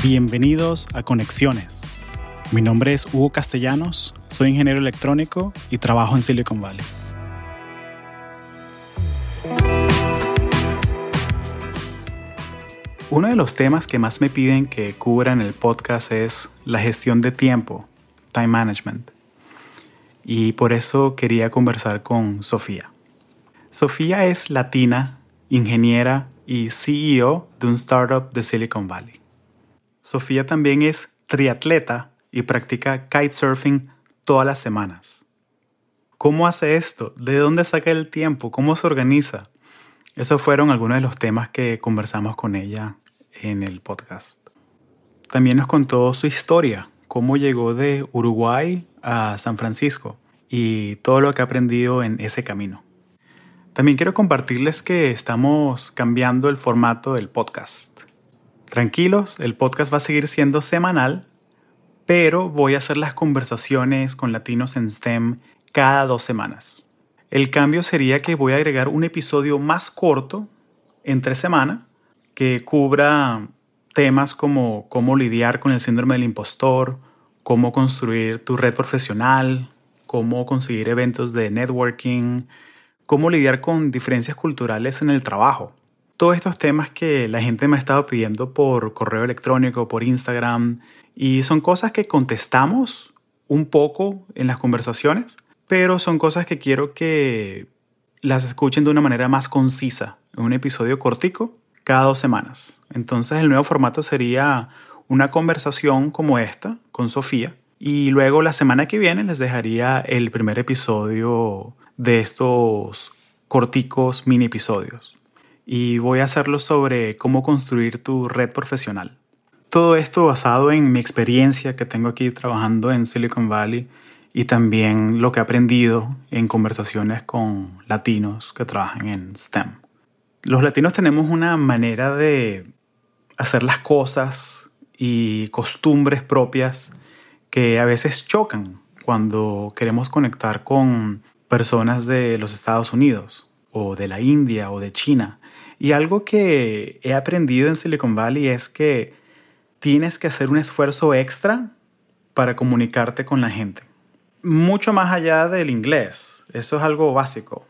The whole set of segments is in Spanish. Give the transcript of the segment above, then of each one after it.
Bienvenidos a Conexiones. Mi nombre es Hugo Castellanos, soy ingeniero electrónico y trabajo en Silicon Valley. Uno de los temas que más me piden que cubra en el podcast es la gestión de tiempo, time management. Y por eso quería conversar con Sofía. Sofía es latina, ingeniera y CEO de un startup de Silicon Valley. Sofía también es triatleta y practica kitesurfing todas las semanas. ¿Cómo hace esto? ¿De dónde saca el tiempo? ¿Cómo se organiza? Esos fueron algunos de los temas que conversamos con ella en el podcast. También nos contó su historia, cómo llegó de Uruguay a San Francisco y todo lo que ha aprendido en ese camino. También quiero compartirles que estamos cambiando el formato del podcast. Tranquilos, el podcast va a seguir siendo semanal, pero voy a hacer las conversaciones con latinos en STEM cada dos semanas. El cambio sería que voy a agregar un episodio más corto entre semana que cubra temas como cómo lidiar con el síndrome del impostor, cómo construir tu red profesional, cómo conseguir eventos de networking, cómo lidiar con diferencias culturales en el trabajo. Todos estos temas que la gente me ha estado pidiendo por correo electrónico, por Instagram, y son cosas que contestamos un poco en las conversaciones, pero son cosas que quiero que las escuchen de una manera más concisa, en un episodio cortico, cada dos semanas. Entonces el nuevo formato sería una conversación como esta con Sofía, y luego la semana que viene les dejaría el primer episodio de estos corticos mini episodios. Y voy a hacerlo sobre cómo construir tu red profesional. Todo esto basado en mi experiencia que tengo aquí trabajando en Silicon Valley y también lo que he aprendido en conversaciones con latinos que trabajan en STEM. Los latinos tenemos una manera de hacer las cosas y costumbres propias que a veces chocan cuando queremos conectar con personas de los Estados Unidos o de la India o de China. Y algo que he aprendido en Silicon Valley es que tienes que hacer un esfuerzo extra para comunicarte con la gente. Mucho más allá del inglés, eso es algo básico,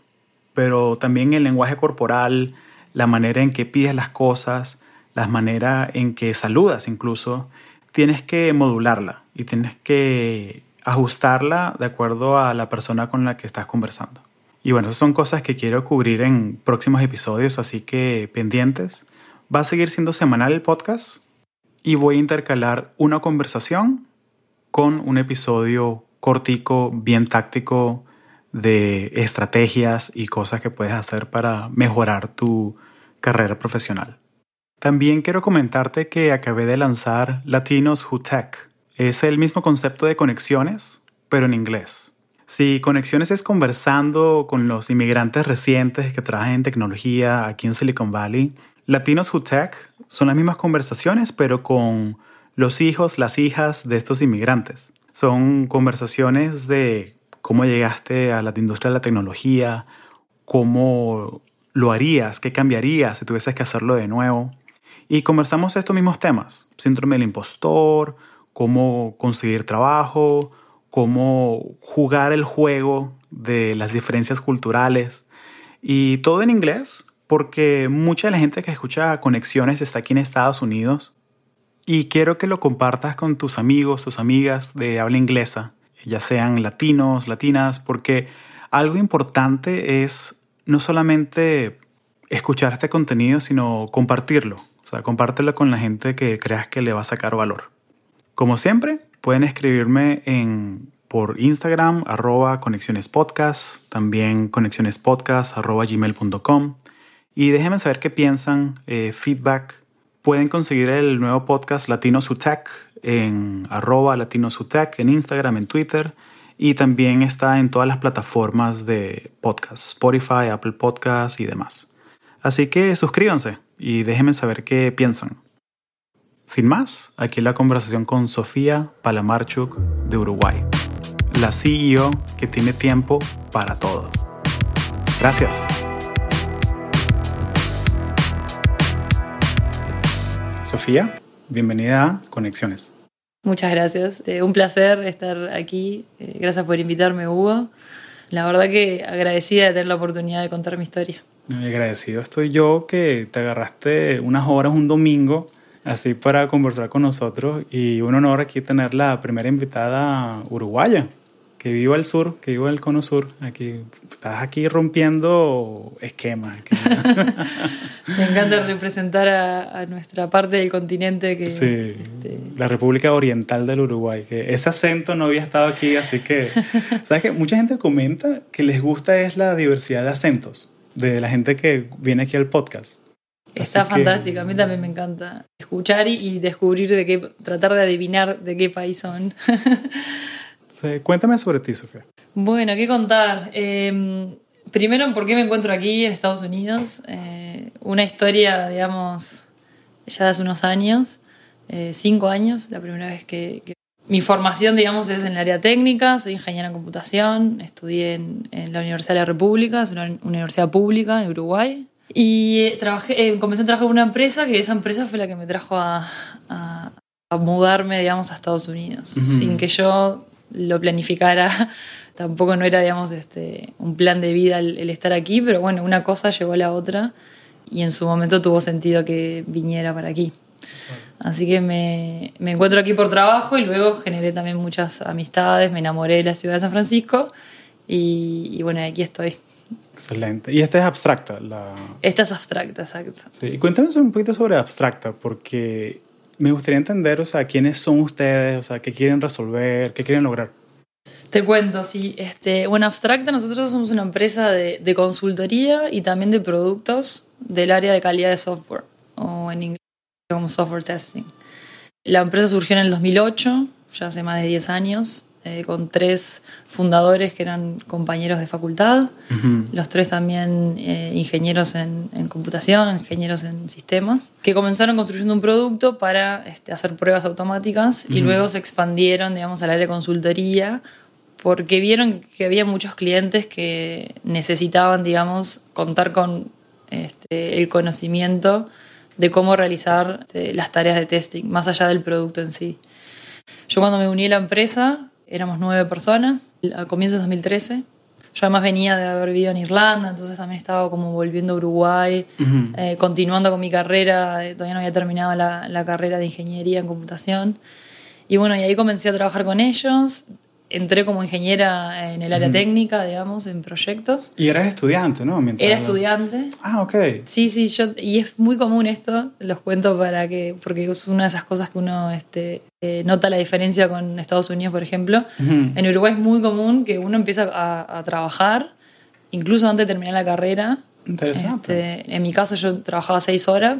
pero también el lenguaje corporal, la manera en que pides las cosas, la manera en que saludas incluso, tienes que modularla y tienes que ajustarla de acuerdo a la persona con la que estás conversando. Y bueno, esas son cosas que quiero cubrir en próximos episodios, así que pendientes. Va a seguir siendo semanal el podcast y voy a intercalar una conversación con un episodio cortico, bien táctico de estrategias y cosas que puedes hacer para mejorar tu carrera profesional. También quiero comentarte que acabé de lanzar Latinos Who Tech, es el mismo concepto de conexiones, pero en inglés. Si conexiones es conversando con los inmigrantes recientes que trabajan en tecnología aquí en Silicon Valley, Latinos Who son las mismas conversaciones, pero con los hijos, las hijas de estos inmigrantes. Son conversaciones de cómo llegaste a la industria de la tecnología, cómo lo harías, qué cambiarías si tuvieses que hacerlo de nuevo. Y conversamos estos mismos temas, síndrome del impostor, cómo conseguir trabajo, cómo jugar el juego de las diferencias culturales y todo en inglés porque mucha de la gente que escucha Conexiones está aquí en Estados Unidos y quiero que lo compartas con tus amigos, tus amigas de habla inglesa, ya sean latinos, latinas, porque algo importante es no solamente escuchar este contenido, sino compartirlo. O sea, compártelo con la gente que creas que le va a sacar valor. Como siempre, pueden escribirme en, por Instagram, arroba conexionespodcast, también conexionespodcast, arroba gmail.com. Y déjenme saber qué piensan, eh, feedback. Pueden conseguir el nuevo podcast Latino Tech en arroba Latino Tech en Instagram, en Twitter. Y también está en todas las plataformas de podcast, Spotify, Apple Podcasts y demás. Así que suscríbanse y déjenme saber qué piensan. Sin más, aquí la conversación con Sofía Palamarchuk de Uruguay, la CEO que tiene tiempo para todo. Gracias. Sofía, Bienvenida a Conexiones. Muchas gracias. Eh, un placer estar aquí. Eh, gracias por invitarme, Hugo. La verdad que agradecida de tener la oportunidad de contar mi historia. Agradecido estoy yo que te agarraste unas horas un domingo así para conversar con nosotros y un honor aquí tener la primera invitada uruguaya que vivo al sur, que vivo el cono sur. Aquí estás aquí rompiendo esquemas. Me encanta representar a, nuestra parte del continente que sí, este, la República Oriental del Uruguay. Que ese acento no había estado aquí, así que sabes que mucha gente comenta que les gusta es la diversidad de acentos de la gente que viene aquí al podcast. Está fantástico, a mí también me encanta escuchar y, descubrir de qué, tratar de adivinar de qué país son. cuéntame sobre ti, Sofía. Bueno, ¿qué contar? Em, primero, ¿por qué me encuentro aquí en Estados Unidos? Eh, una historia, digamos, ya de hace unos años, eh, cinco años, la primera vez que, Mi formación, digamos, es en el área técnica, soy ingeniera en computación, estudié en, la Universidad de la República, es una universidad pública en Uruguay, y eh, trabajé, comencé a trabajar en una empresa que esa empresa fue la que me trajo a, mudarme, digamos, a Estados Unidos, sin que yo lo planificara. Tampoco no era, digamos, este, un plan de vida el, estar aquí, pero bueno, una cosa llevó a la otra y en su momento tuvo sentido que viniera para aquí. Así que me, me, encuentro aquí por trabajo y luego generé también muchas amistades, me enamoré de la ciudad de San Francisco y, bueno, aquí estoy. Excelente. ¿Y esta es abstracta? La... Esta es abstracta, exacto. Sí. Y cuéntame un poquito sobre abstracta, porque me gustaría entender, o sea, quiénes son ustedes, o sea, qué quieren resolver, qué quieren lograr. Te cuento, sí. Este, bueno, Abstracta, nosotros somos una empresa de, de, consultoría y también de productos del área de calidad de software, o en inglés como software testing. La empresa surgió en el 2008, ya hace más de 10 años, eh, con tres fundadores que eran compañeros de facultad, los tres también eh, ingenieros en, computación, ingenieros en sistemas, que comenzaron construyendo un producto para este, hacer pruebas automáticas y luego se expandieron, digamos, al área de consultoría porque vieron que había muchos clientes que necesitaban, digamos, contar con este, el conocimiento de cómo realizar este, las tareas de testing, más allá del producto en sí. Yo cuando me uní a la empresa, éramos nueve personas, a comienzos de 2013. Yo además venía de haber vivido en Irlanda, entonces también estaba como volviendo a Uruguay, eh, continuando con mi carrera, eh, todavía no había terminado la, la, carrera de ingeniería en computación. Y bueno, y ahí comencé a trabajar con ellos entré como ingeniera en el área técnica, digamos, en proyectos. Y eras estudiante, ¿no? Era estudiante. Ah, ok. Sí, sí, yo, y es muy común esto, los cuento para que, porque es una de esas cosas que uno este, eh, nota la diferencia con Estados Unidos, por ejemplo. En Uruguay es muy común que uno empieza a, trabajar, incluso antes de terminar la carrera. Interesante. Este, en mi caso yo trabajaba seis horas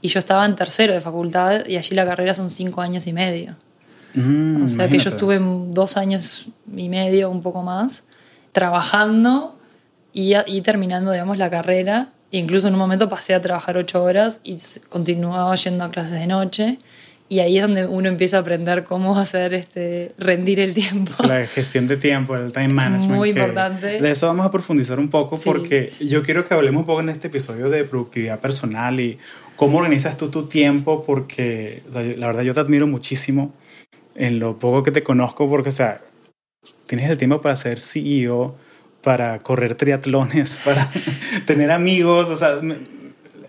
y yo estaba en tercero de facultad y allí la carrera son cinco años y medio. Mm, o sea que yo estuve dos años y medio, un poco más, trabajando y, y, terminando, digamos, la carrera. Incluso en un momento pasé a trabajar ocho horas y continuaba yendo a clases de noche. Y ahí es donde uno empieza a aprender cómo hacer este, rendir el tiempo. La gestión de tiempo, el time management. Muy importante. De eso vamos a profundizar un poco porque yo quiero que hablemos un poco en este episodio de productividad personal y cómo organizas tú tu tiempo porque la verdad yo te admiro muchísimo en lo poco que te conozco, porque, o sea, tienes el tiempo para ser CEO, para correr triatlones, para tener amigos, o sea,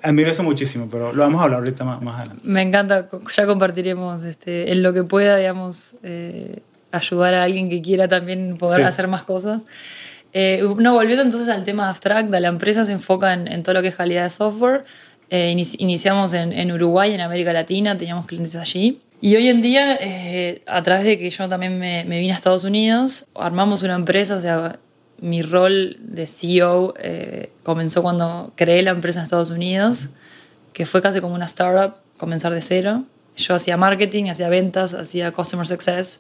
admiro eso muchísimo, pero lo vamos a hablar ahorita más, más adelante. Me encanta, ya compartiremos este, en lo que pueda, digamos, eh, ayudar a alguien que quiera también poder hacer más cosas. Eh, no, volviendo entonces al tema abstracto, la empresa se enfoca en, en todo lo que es calidad de software. Eh, iniciamos en, en Uruguay, en América Latina, teníamos clientes allí. Y hoy en día, eh, a través de que yo también me, vine a Estados Unidos, armamos una empresa, o sea, mi rol de CEO eh, comenzó cuando creé la empresa en Estados Unidos, que fue casi como una startup, comenzar de cero. Yo hacía marketing, hacía ventas, hacía customer success,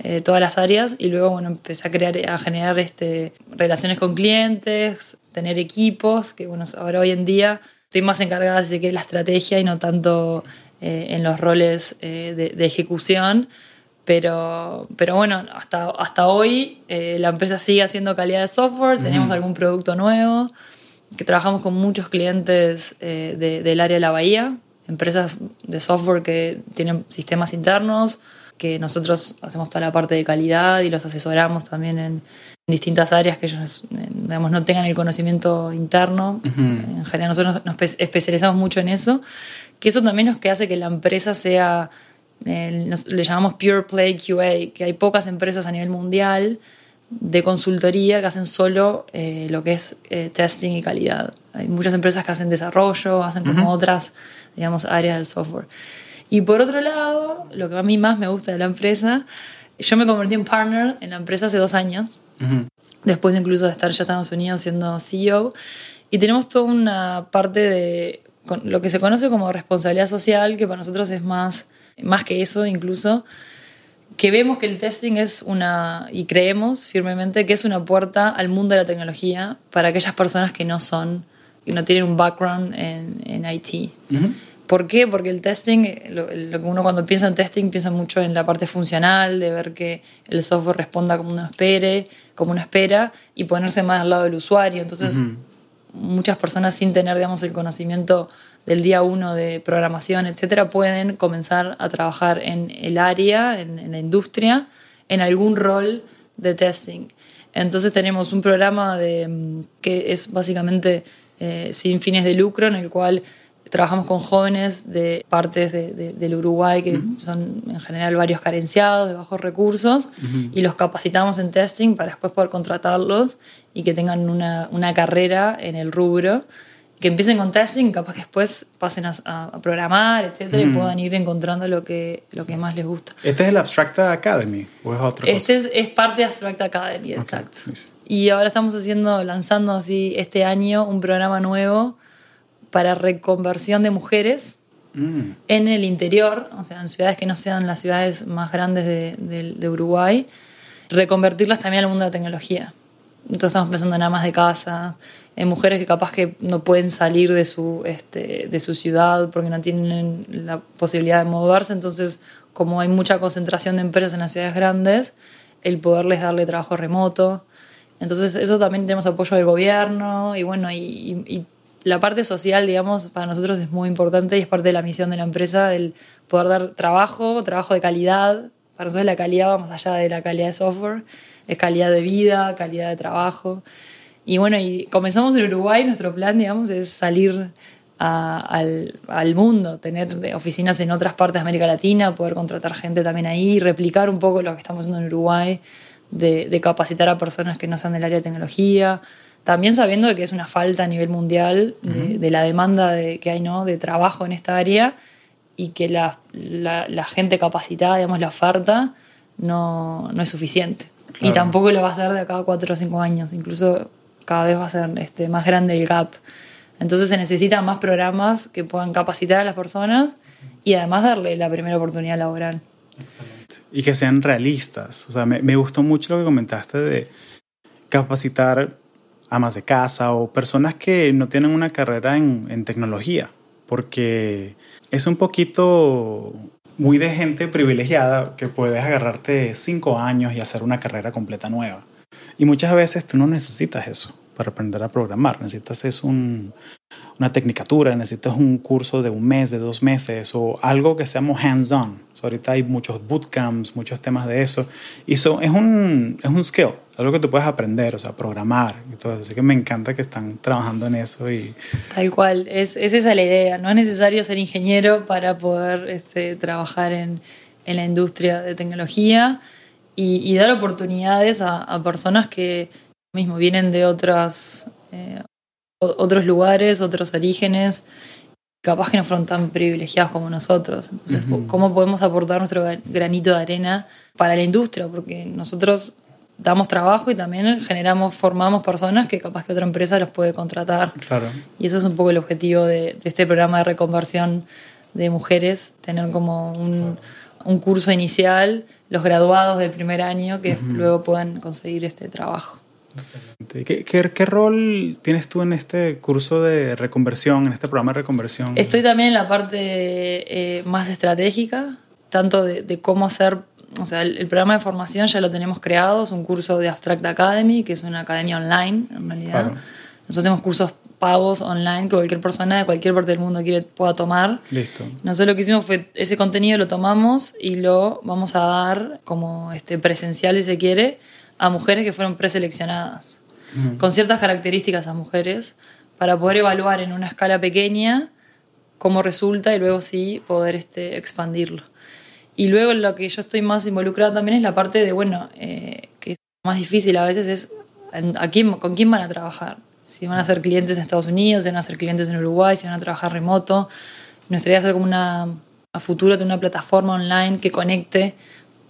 eh, todas las áreas, y luego bueno, empecé a, crear, a generar este, relaciones con clientes, tener equipos, que bueno, ahora hoy en día estoy más encargada de la estrategia y no tanto eh, en los roles eh, de, ejecución. Pero, pero bueno, hasta, hasta hoy eh, la empresa sigue haciendo calidad de software, tenemos algún producto nuevo, que trabajamos con muchos clientes del área de la bahía, empresas de software que tienen sistemas internos, que nosotros hacemos toda la parte de calidad y los asesoramos también en, distintas áreas que ellos digamos, no tengan el conocimiento interno. En general nosotros nos especializamos mucho en eso, que eso también es que hace que la empresa sea, le llamamos Pure Play QA, que hay pocas empresas a nivel mundial de consultoría que hacen solo eh, lo que es eh, testing y calidad. Hay muchas empresas que hacen desarrollo, hacen como otras, digamos, áreas del software. Y por otro lado, lo que a mí más me gusta de la empresa, yo me convertí en partner en la empresa hace dos años, después incluso de estar ya en Estados Unidos siendo CEO, y tenemos toda una parte de lo que se conoce como responsabilidad social, que para nosotros es más, más que eso incluso, que vemos que el testing es una, y creemos firmemente que es una puerta al mundo de la tecnología para aquellas personas que no son, que no tienen un background en, en IT. ¿Por qué? Porque el testing, lo, que uno cuando piensa en testing piensa mucho en la parte funcional, de ver que el software responda como uno espere, como uno espera, y ponerse más al lado del usuario. Entonces, muchas personas sin tener, digamos, el conocimiento del día uno de programación, etcétera, pueden comenzar a trabajar en el área, en, la industria, en algún rol de testing. Entonces tenemos un programa de, mm, que es básicamente eh, sin fines de lucro, en el cual trabajamos con jóvenes de partes del Uruguay que son en general varios carenciados, de bajos recursos, y los capacitamos en testing para después poder contratarlos y que tengan una, una carrera en el rubro que empiecen con testing, capaz que después pasen a, programar, etcétera, y mm. puedan ir encontrando lo que, lo que más les gusta. ¿Este es el Abstracta Academy o es otro? Este Es, es, parte de Abstracta Academy, exacto. Y ahora estamos haciendo, lanzando así este año un programa nuevo para reconversión de mujeres mm. en el interior, o sea, en ciudades que no sean las ciudades más grandes de, de Uruguay, reconvertirlas también al mundo de la tecnología. Entonces estamos pensando en amas de casa, en mujeres que capaz que no pueden salir de su, este, de su ciudad porque no tienen la posibilidad de moverse. Entonces, como hay mucha concentración de empresas en las ciudades grandes, el poderles darle trabajo remoto. Entonces, eso también tenemos apoyo del gobierno y bueno, y, la parte social, digamos, para nosotros es muy importante y es parte de la misión de la empresa, el poder dar trabajo, trabajo de calidad. Para nosotros la calidad va más allá de la calidad de software, es calidad de vida, calidad de trabajo. Y bueno, y comenzamos en Uruguay, nuestro plan, digamos, es salir al, al, mundo, tener oficinas en otras partes de América Latina, poder contratar gente también ahí, replicar un poco lo que estamos haciendo en Uruguay, de, de capacitar a personas que no sean del área de tecnología, también sabiendo que es una falta a nivel mundial de, la demanda de, que hay ¿no? de trabajo en esta área y que la, la, gente capacitada, digamos, la oferta, no, no es suficiente. Y tampoco lo va a hacer de acá a cuatro o cinco años. Incluso cada vez va a ser este, más grande el gap. Entonces se necesitan más programas que puedan capacitar a las personas y además darle la primera oportunidad laboral. Excelente. Y que sean realistas. O sea, me, me gustó mucho lo que comentaste de capacitar amas de casa o personas que no tienen una carrera en, tecnología, porque es un poquito muy de gente privilegiada que puedes agarrarte cinco años y hacer una carrera completa nueva. Y muchas veces tú no necesitas eso para aprender a programar. Necesitas es un, una tecnicatura, necesitas un curso de un mes, de dos meses o algo que seamos hands-on. ahorita hay muchos bootcamps, muchos temas de eso. Y eso es, un, es un skill, algo que tú puedes aprender, o sea, programar y todo eso. Así que me encanta que están trabajando en eso. Y... Tal cual, es, es esa la idea. No es necesario ser ingeniero para poder este, trabajar en, en la industria de tecnología y, dar oportunidades a, personas que mismo vienen de otras, eh, otros lugares, otros orígenes, capaz que no fueron tan privilegiados como nosotros. Entonces, ¿cómo podemos aportar nuestro granito de arena para la industria? Porque nosotros damos trabajo y también generamos, formamos personas que capaz que otra empresa los puede contratar. Claro. Y eso es un poco el objetivo de, este programa de reconversión de mujeres, tener como un, un curso inicial los graduados del primer año que luego puedan conseguir este trabajo. ¿Qué, qué, rol tienes tú en este curso de reconversión, en este programa de reconversión? Estoy también en la parte eh, más estratégica, tanto de, cómo hacer, o sea, el, programa de formación ya lo tenemos creado, es un curso de Abstract Academy, que es una academia online en realidad. Nosotros tenemos cursos pagos online que cualquier persona de cualquier parte del mundo quiere, pueda tomar. Listo. Nosotros lo que hicimos fue ese contenido lo tomamos y lo vamos a dar como este, presencial, si se quiere, a mujeres que fueron preseleccionadas, con ciertas características a mujeres, para poder evaluar en una escala pequeña cómo resulta y luego sí poder este, expandirlo. Y luego lo que yo estoy más involucrada también es la parte de, bueno, eh, que es más difícil a veces es a quién, con quién van a trabajar. Si van a ser clientes en Estados Unidos, si van a ser clientes en Uruguay, si van a trabajar remoto. Nos gustaría hacer como una, a futuro, de una plataforma online que conecte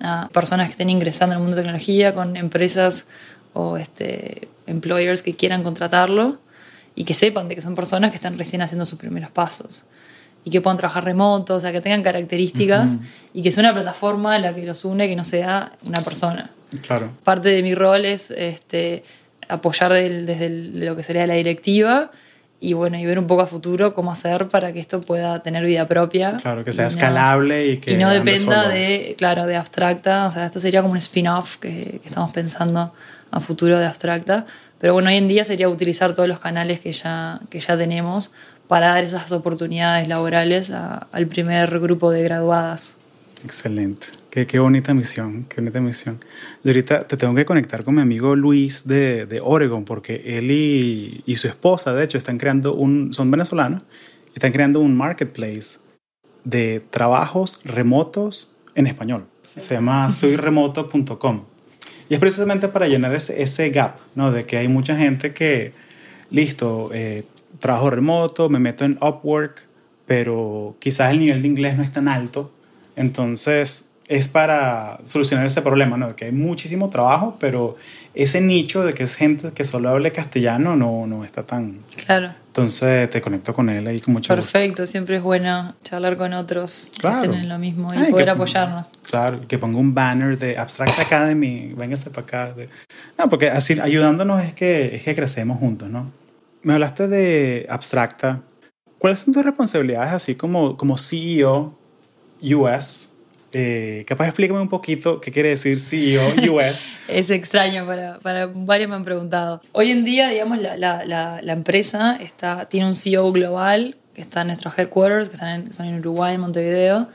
a personas que estén ingresando el mundo de tecnología con empresas o este, employers que quieran contratarlo y que sepan de que son personas que están recién haciendo sus primeros pasos y que puedan trabajar remoto, o sea, que tengan características y que sea una plataforma la que los une, que no sea una persona. Claro. Parte de mi rol es este, apoyar desde lo que sería la directiva y bueno, y ver un poco a futuro cómo hacer para que esto pueda tener vida propia. Claro, que sea escalable y que... Y no dependa de, claro, de abstracta, o sea, esto sería como un spin-off que, que, estamos pensando a futuro de abstracta, pero bueno, hoy en día sería utilizar todos los canales que ya, que ya tenemos para dar esas oportunidades laborales al primer grupo de graduadas. Excelente. Qué, qué, bonita misión, qué bonita misión. Y ahorita te tengo que conectar con mi amigo Luis de, de Oregon, porque él y, y, su esposa, de hecho, están creando un, son venezolanos, están creando un marketplace de trabajos remotos en español. Se llama soyremoto.com. Y es precisamente para llenar ese, ese gap, ¿no? De que hay mucha gente que, listo, eh, trabajo remoto, me meto en Upwork, pero quizás el nivel de inglés no es tan alto. Entonces, es para solucionar ese problema, ¿no? De que hay muchísimo trabajo, pero ese nicho de que es gente que solo hable castellano no, no está tan... Claro. Entonces te conecto con él ahí con mucho Perfecto, siempre es bueno charlar con otros claro. que tienen lo mismo y poder apoyarnos. Claro, que ponga un banner de Abstract Academy, véngase para acá. No, porque así ayudándonos es que, es que crecemos juntos, ¿no? Me hablaste de Abstracta. ¿Cuáles son tus responsabilidades así como, como CEO US? Eh, capaz explícame un poquito qué quiere decir CEO US. es extraño, para, para, varios me han preguntado. Hoy en día, digamos, la, la, la, empresa está, tiene un CEO global que está en nuestros headquarters, que están en, son en Uruguay, en Montevideo.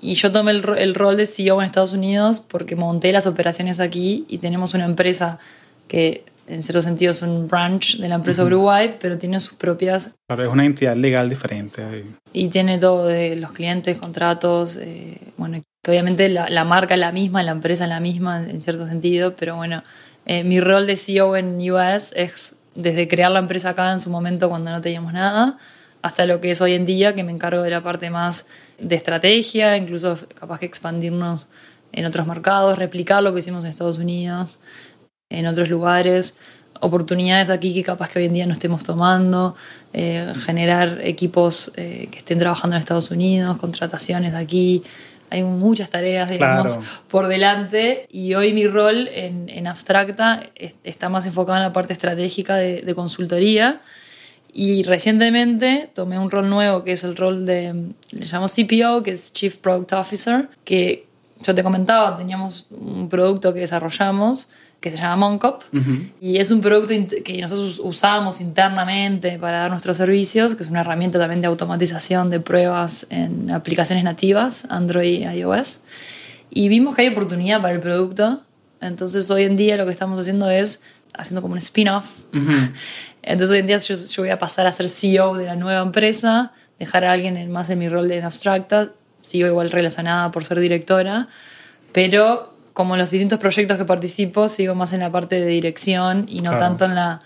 Y yo tomé el, el rol de CEO en Estados Unidos porque monté las operaciones aquí y tenemos una empresa que en cierto sentido es un branch de la empresa Uruguay, pero tiene sus propias... Claro, es una entidad legal diferente. Y tiene todo de los clientes, contratos, eh, bueno, que obviamente la, la, marca es la misma, la empresa es la misma en cierto sentido, pero bueno, eh, mi rol de CEO en US es desde crear la empresa acá en su momento cuando no teníamos nada, hasta lo que es hoy en día, que me encargo de la parte más de estrategia, incluso capaz que expandirnos en otros mercados, replicar lo que hicimos en Estados Unidos en otros lugares, oportunidades aquí que capaz que hoy en día no estemos tomando, eh, generar equipos eh, que estén trabajando en Estados Unidos, contrataciones aquí. Hay muchas tareas, digamos, por delante. Y hoy mi rol en, en Abstracta está más enfocado en la parte estratégica de, de, consultoría. Y recientemente tomé un rol nuevo que es el rol de, le llamo CPO, que es Chief Product Officer, que yo te comentaba, teníamos un producto que desarrollamos que se llama Moncop y es un producto que nosotros usamos internamente para dar nuestros servicios, que es una herramienta también de automatización de pruebas en aplicaciones nativas, Android y iOS. Y vimos que hay oportunidad para el producto, entonces hoy en día lo que estamos haciendo es haciendo como un spin-off. Entonces hoy en día yo, yo, voy a pasar a ser CEO de la nueva empresa, dejar a alguien más en mi rol de en abstracta, sigo igual relacionada por ser directora, pero como en los distintos proyectos que participo, sigo más en la parte de dirección y no tanto en la,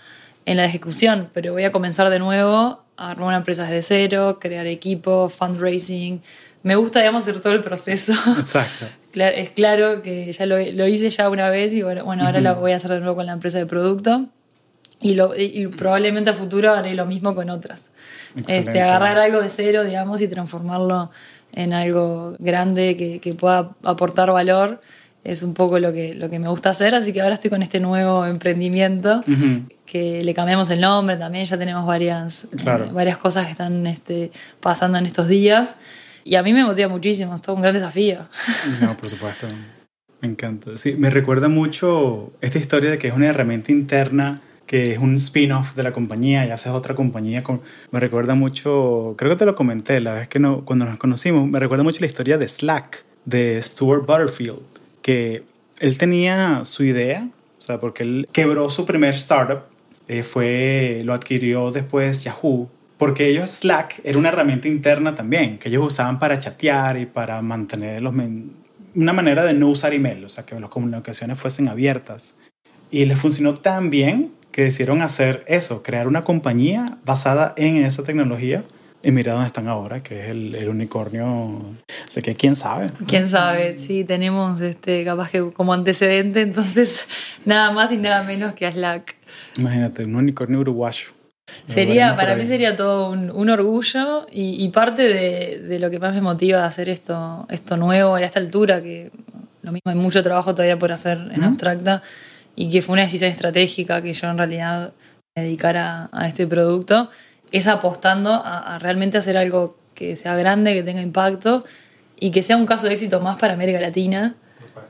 en la ejecución. Pero voy a comenzar de nuevo a armar una empresa desde cero, crear equipo, fundraising. Me gusta, digamos, hacer todo el proceso. Exacto. es claro que ya lo, lo, hice ya una vez y bueno, bueno ahora lo voy a hacer de nuevo con la empresa de producto. Y, lo, y probablemente a futuro haré lo mismo con otras. Este, agarrar algo de cero, digamos, y transformarlo en algo grande que, que pueda aportar valor es un poco lo que, lo que me gusta hacer, así que ahora estoy con este nuevo emprendimiento, que le cambiamos el nombre también, ya tenemos varias, eh, varias cosas que están este, pasando en estos días, y a mí me motiva muchísimo, es todo un gran desafío. No, por supuesto, me encanta. Sí, me recuerda mucho esta historia de que es una herramienta interna que es un spin-off de la compañía, ya haces otra compañía. Con, me recuerda mucho, creo que te lo comenté la vez que no, cuando nos conocimos, me recuerda mucho la historia de Slack, de Stuart Butterfield, que él tenía su idea, o sea, porque él quebró su primer startup, eh, fue, lo adquirió después Yahoo, porque ellos Slack era una herramienta interna también, que ellos usaban para chatear y para mantener los una manera de no usar email, o sea, que las comunicaciones fuesen abiertas. Y les funcionó tan bien que decidieron hacer eso, crear una compañía basada en esa tecnología. Y mira dónde están ahora, que es el, el unicornio. Así que quién sabe. Quién sabe, sí, tenemos este, capaz que como antecedente, entonces nada más y nada menos que a Slack. Imagínate, un unicornio uruguayo. Sería, para mí sería todo un, un orgullo y, y parte de, de, lo que más me motiva a hacer esto, esto nuevo y a esta altura, que lo mismo hay mucho trabajo todavía por hacer en abstracta y que fue una decisión estratégica que yo en realidad me dedicara a este producto, es apostando a, a realmente hacer algo que sea grande, que tenga impacto y que sea un caso de éxito más para América Latina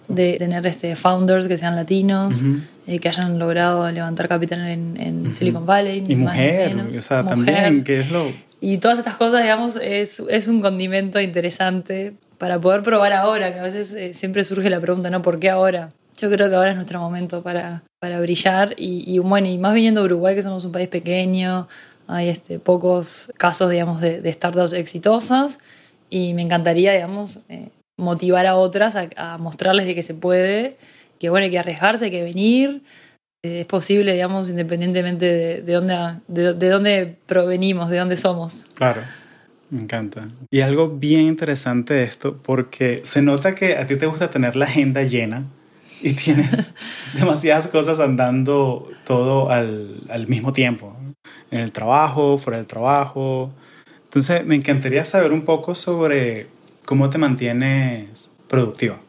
de tener este, founders que sean latinos, eh, que hayan logrado levantar capital en, en Silicon Valley. Y mujer, o sea, también, que es lo... Y todas estas cosas, digamos, es, es, un condimento interesante para poder probar ahora, que a veces eh, siempre surge la pregunta, ¿no? ¿Por qué ahora? Yo creo que ahora es nuestro momento para, para brillar y, y, bueno, y más viniendo de Uruguay, que somos un país pequeño, hay este, pocos casos, digamos, de, de startups exitosas y me encantaría, digamos, eh, motivar a otras a, a, mostrarles de que se puede, que bueno, hay que arriesgarse, hay que venir. Eh, es posible, digamos, independientemente de, de, dónde, de, de dónde provenimos, de dónde somos. Claro. Me encanta. Y algo bien interesante de esto, porque se nota que a ti te gusta tener la agenda llena y tienes demasiadas cosas andando todo al, al, mismo tiempo, en el trabajo, fuera del trabajo. Entonces, me encantaría saber un poco sobre cómo te mantienes productiva.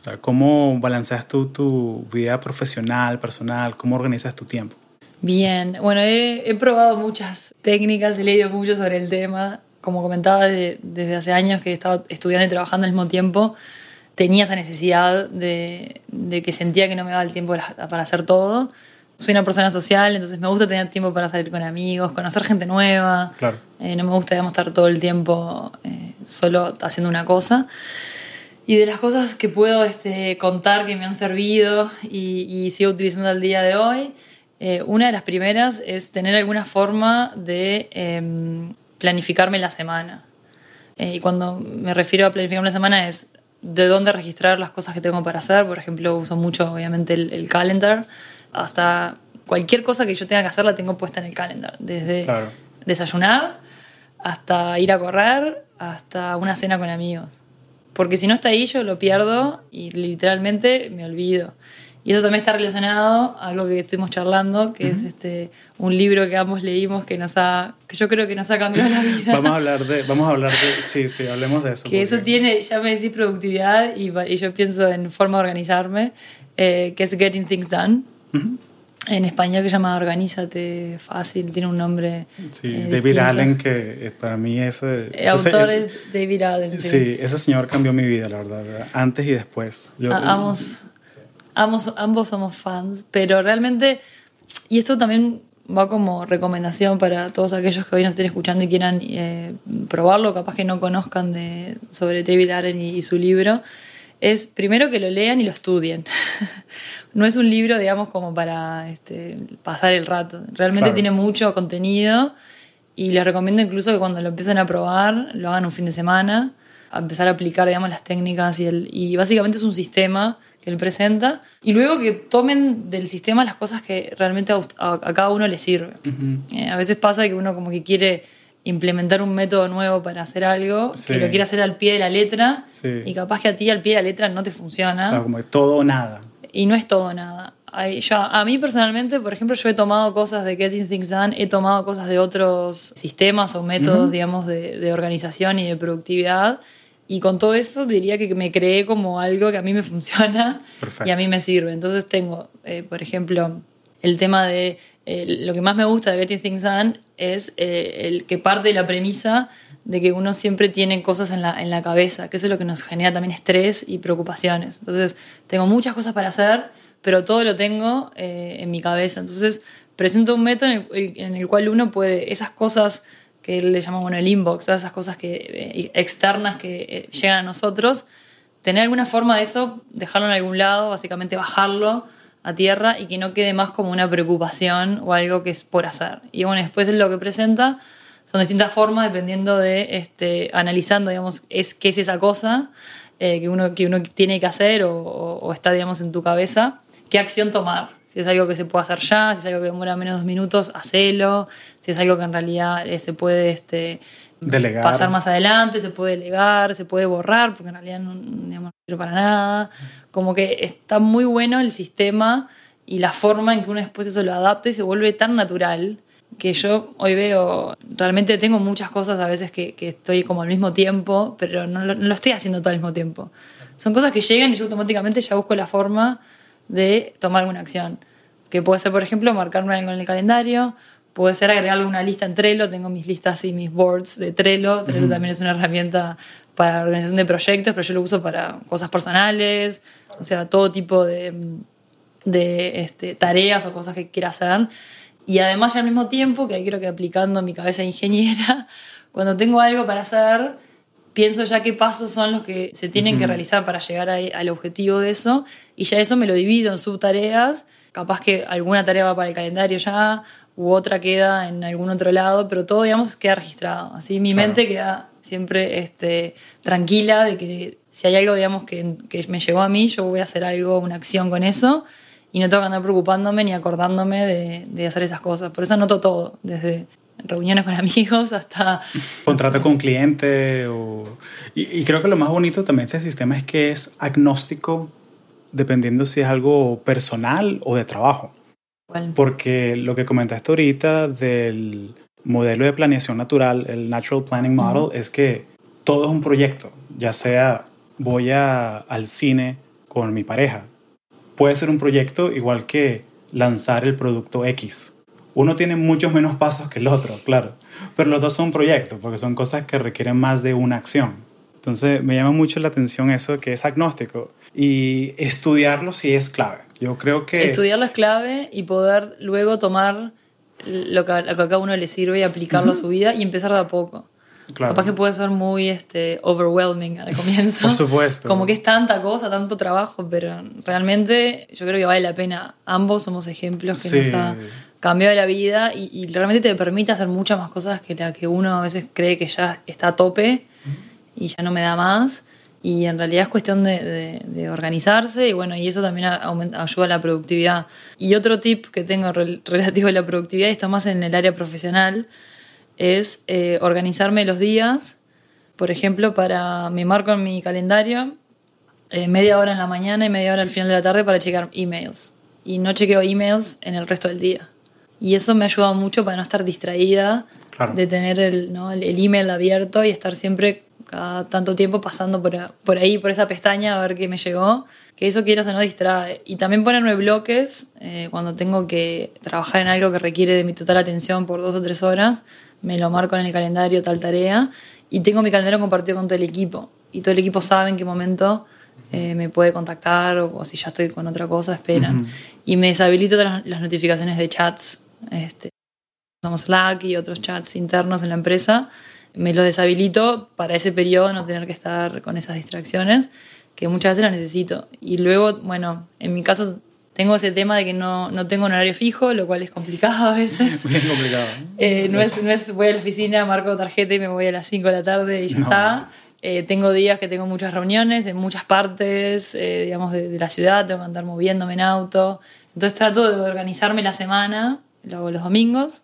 O sea, cómo balanceas tú tu vida profesional, personal, cómo organizas tu tiempo. Bien, bueno, he, probado muchas técnicas, he leído mucho sobre el tema. Como comentaba, de, desde hace años que he estado estudiando y trabajando al mismo tiempo, tenía esa necesidad de, que sentía que no me daba el tiempo para hacer todo. Soy una persona social, entonces me gusta tener tiempo para salir con amigos, conocer gente nueva. Claro. Eh, no me gusta digamos, estar todo el tiempo eh, solo haciendo una cosa. Y de las cosas que puedo este, contar que me han servido y, y sigo utilizando al día de hoy, eh, una de las primeras es tener alguna forma de eh, planificarme la semana. y cuando me refiero a planificarme la semana es de dónde registrar las cosas que tengo para hacer. Por ejemplo, uso mucho, obviamente, el, el calendar. Hasta cualquier cosa que yo tenga que hacer la tengo puesta en el calendar. Desde claro. desayunar hasta ir a correr, hasta una cena con amigos. Porque si no está ahí, yo lo pierdo y literalmente me olvido. Y eso también está relacionado a algo que estuvimos charlando, que uh -huh. es este, un libro que ambos leímos que, nos ha, que yo creo que nos ha cambiado la vida. Vamos a hablar de, vamos a hablar de, sí, sí, hablemos de eso. Que porque... eso tiene, ya me decís productividad y, y yo pienso en forma de organizarme, eh, que es Getting Things Done. Uh -huh. En español que se llama Organízate Fácil, tiene un nombre. Sí, eh, David distinto. Allen, que para mí ese. El autor es, es, David Allen. Sí. sí. ese señor cambió mi vida, la verdad, antes y después. Yo, ambos, ambos, ambos somos fans, pero realmente. Y esto también va como recomendación para todos aquellos que hoy nos estén escuchando y quieran eh, probarlo, capaz que no conozcan de, sobre David Allen y, y su libro es primero que lo lean y lo estudien. no es un libro, digamos, como para este, pasar el rato. Realmente claro. tiene mucho contenido y les recomiendo incluso que cuando lo empiecen a probar, lo hagan un fin de semana, a empezar a aplicar, digamos, las técnicas y, el, y básicamente es un sistema que él presenta y luego que tomen del sistema las cosas que realmente a, a, a cada uno le sirve. Uh -huh. eh, a veces pasa que uno como que quiere implementar un método nuevo para hacer algo, sí. que lo quiere hacer al pie de la letra sí. y capaz que a ti al pie de la letra no te funciona. Claro, como todo o nada. Y no es todo nada. Yo, a mí personalmente, por ejemplo, yo he tomado cosas de Getting Things Done, he tomado cosas de otros sistemas o métodos, uh -huh. digamos, de, de, organización y de productividad. Y con todo eso diría que me creé como algo que a mí me funciona Perfecto. y a mí me sirve. Entonces tengo, eh, por ejemplo, el tema de eh, lo que más me gusta de Getting Things Done es eh, el que parte de la premisa de que uno siempre tiene cosas en la, en la cabeza, que eso es lo que nos genera también estrés y preocupaciones. Entonces, tengo muchas cosas para hacer, pero todo lo tengo eh, en mi cabeza. Entonces, presenta un método en el, en el cual uno puede, esas cosas que le llamamos bueno, el inbox, todas esas cosas que, eh, externas que eh, llegan a nosotros, tener alguna forma de eso, dejarlo en algún lado, básicamente bajarlo a tierra y que no quede más como una preocupación o algo que es por hacer. Y bueno, después lo que presenta son distintas formas dependiendo de, este, analizando, digamos, es, qué es esa cosa eh, que, uno, que uno tiene que hacer o, o, está, digamos, en tu cabeza, qué acción tomar. Si es algo que se puede hacer ya, si es algo que demora menos de dos minutos, hacelo. Si es algo que en realidad eh, se puede este, delegar. pasar más adelante, se puede delegar, se puede borrar, porque en realidad no, digamos, no sirve para nada. Como que está muy bueno el sistema y la forma en que uno después eso lo adapta y se vuelve tan natural que yo hoy veo, realmente tengo muchas cosas a veces que, que estoy como al mismo tiempo, pero no lo, no lo, estoy haciendo todo al mismo tiempo. Son cosas que llegan y yo automáticamente ya busco la forma de tomar alguna acción. Que puede ser, por ejemplo, marcarme algo en el calendario, puede ser agregarle una lista en Trello, tengo mis listas y mis boards de Trello, Trello mm. también es una herramienta para organización de proyectos, pero yo lo uso para cosas personales, o sea, todo tipo de, de este, tareas o cosas que quiera hacer. Y además al mismo tiempo, que ahí creo que aplicando mi cabeza de ingeniera, cuando tengo algo para hacer, pienso ya qué pasos son los que se tienen que realizar para llegar a, al objetivo de eso y ya eso me lo divido en subtareas. Capaz que alguna tarea va para el calendario ya u otra queda en algún otro lado, pero todo, digamos, queda registrado. Así mi claro. mente queda siempre este, tranquila de que si hay algo, digamos, que, que me llegó a mí, yo voy a hacer algo, una acción con eso y no tengo que andar preocupándome ni acordándome de, de hacer esas cosas. Por eso anoto todo, desde reuniones con amigos hasta... Contrato con cliente o... Y, y, creo que lo más bonito también de este sistema es que es agnóstico dependiendo si es algo personal o de trabajo. ¿Cuál? Porque lo que comentaste ahorita del modelo de planeación natural, el Natural Planning Model, uh -huh. es que todo es un proyecto, ya sea voy a, al cine con mi pareja. Puede ser un proyecto igual que lanzar el producto X uno tiene muchos menos pasos que el otro, claro. Pero los dos son proyectos, porque son cosas que requieren más de una acción. Entonces me llama mucho la atención eso que es agnóstico. Y estudiarlo sí es clave. Yo creo que... Estudiarlo es clave y poder luego tomar lo que, a cada uno le sirve y aplicarlo uh -huh. a su vida y empezar de a poco. Claro. Capaz que puede ser muy este, overwhelming al comienzo. Por supuesto. Como que es tanta cosa, tanto trabajo, pero realmente yo creo que vale la pena. Ambos somos ejemplos que sí. nos ha cambiado la vida y, y, realmente te permite hacer muchas más cosas que la que uno a veces cree que ya está a tope y ya no me da más. Y en realidad es cuestión de, de, de organizarse y bueno, y eso también aumenta, ayuda a la productividad. Y otro tip que tengo re, relativo a la productividad, y esto más en el área profesional, es eh, organizarme los días. Por ejemplo, para me marco en mi calendario eh, media hora en la mañana y media hora al final de la tarde para checar emails. Y no chequeo emails en el resto del día. Y eso me ha ayudado mucho para no estar distraída, claro. de tener el, ¿no? el, email abierto y estar siempre cada tanto tiempo pasando por, por ahí, por esa pestaña, a ver qué me llegó. Que eso quieras o no distrae. Y también ponerme bloques eh, cuando tengo que trabajar en algo que requiere de mi total atención por dos o tres horas. Me lo marco en el calendario, tal tarea. Y tengo mi calendario compartido con todo el equipo. Y todo el equipo sabe en qué momento eh, me puede contactar o, o, si ya estoy con otra cosa, esperan. Uh -huh. Y me deshabilito las, las notificaciones de chats este, usamos Slack y otros chats internos en la empresa, me lo deshabilito para ese periodo no tener que estar con esas distracciones, que muchas veces las necesito. Y luego, bueno, en mi caso tengo ese tema de que no, no tengo un horario fijo, lo cual es complicado a veces. Bien complicado. Eh, no, es, no es voy a la oficina, marco tarjeta y me voy a las 5 de la tarde y ya no. está. Eh, tengo días que tengo muchas reuniones en muchas partes, eh, digamos, de, de, la ciudad, tengo que andar moviéndome en auto. Entonces trato de organizarme la semana lo hago los domingos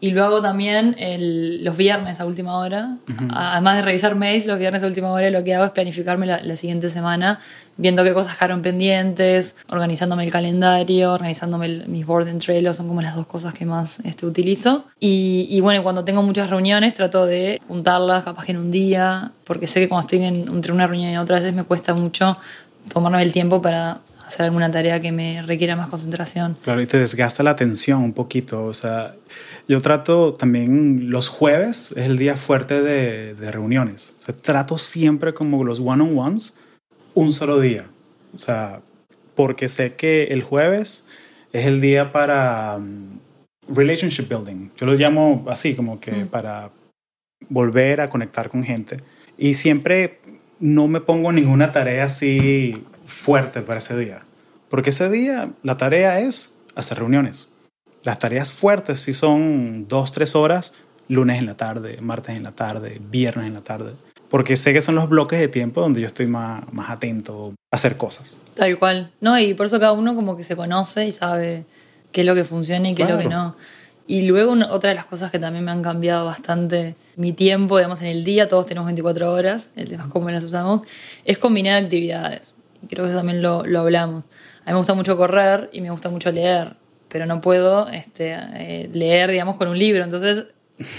y lo hago también el, los viernes a última hora. Uh -huh. Además de revisar mails, los viernes a última hora lo que hago es planificarme la, la, siguiente semana, viendo qué cosas quedaron pendientes, organizándome el calendario, organizándome el, mis board en Trello, son como las dos cosas que más este, utilizo. Y, y, bueno, cuando tengo muchas reuniones trato de juntarlas capaz que en un día, porque sé que cuando estoy en, entre una reunión y otra veces me cuesta mucho tomarme el tiempo para hacer alguna tarea que me requiera más concentración. Claro, y te desgasta la atención un poquito. O sea, yo trato también los jueves, es el día fuerte de, de reuniones. O sea, trato siempre como los one-on-ones un solo día. O sea, porque sé que el jueves es el día para, relationship building. Yo lo llamo así, como que Mm. para volver a conectar con gente. Y siempre no me pongo ninguna tarea así fuerte para ese día. Porque ese día la tarea es hacer reuniones. Las tareas fuertes sí son dos, tres horas, lunes en la tarde, martes en la tarde, viernes en la tarde. Porque sé que son los bloques de tiempo donde yo estoy más, más atento a hacer cosas. Tal cual. No, y por eso cada uno como que se conoce y sabe qué es lo que funciona y qué es lo que no. Y luego otra de las cosas que también me han cambiado bastante mi tiempo, digamos, en el día, todos tenemos 24 horas, el tema es cómo las usamos, es combinar actividades. Creo que eso también lo, lo hablamos. A mí me gusta mucho correr y me gusta mucho leer, pero no puedo este, eh, leer, digamos, con un libro. Entonces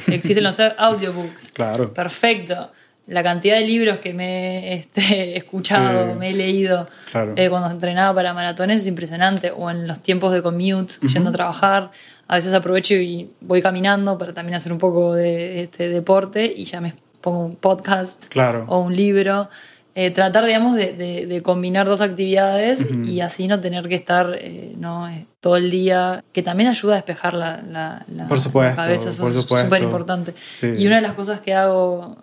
existen los audiobooks. Claro. Perfecto. La cantidad de libros que me he este, escuchado, Sí. me he leído Claro. eh, cuando entrenaba para maratones es impresionante. O en los tiempos de commute, yendo a trabajar. A veces aprovecho y voy caminando para también hacer un poco de este, deporte y ya me pongo un podcast Claro. o un libro. Eh, tratar, digamos, de, de- de combinar dos actividades y así no tener que estar eh, ¿no? eh, todo el día, que también ayuda a despejar la, la, la- Por supuesto, la cabeza, eso por es súper importante. Sí. Y una de las cosas que hago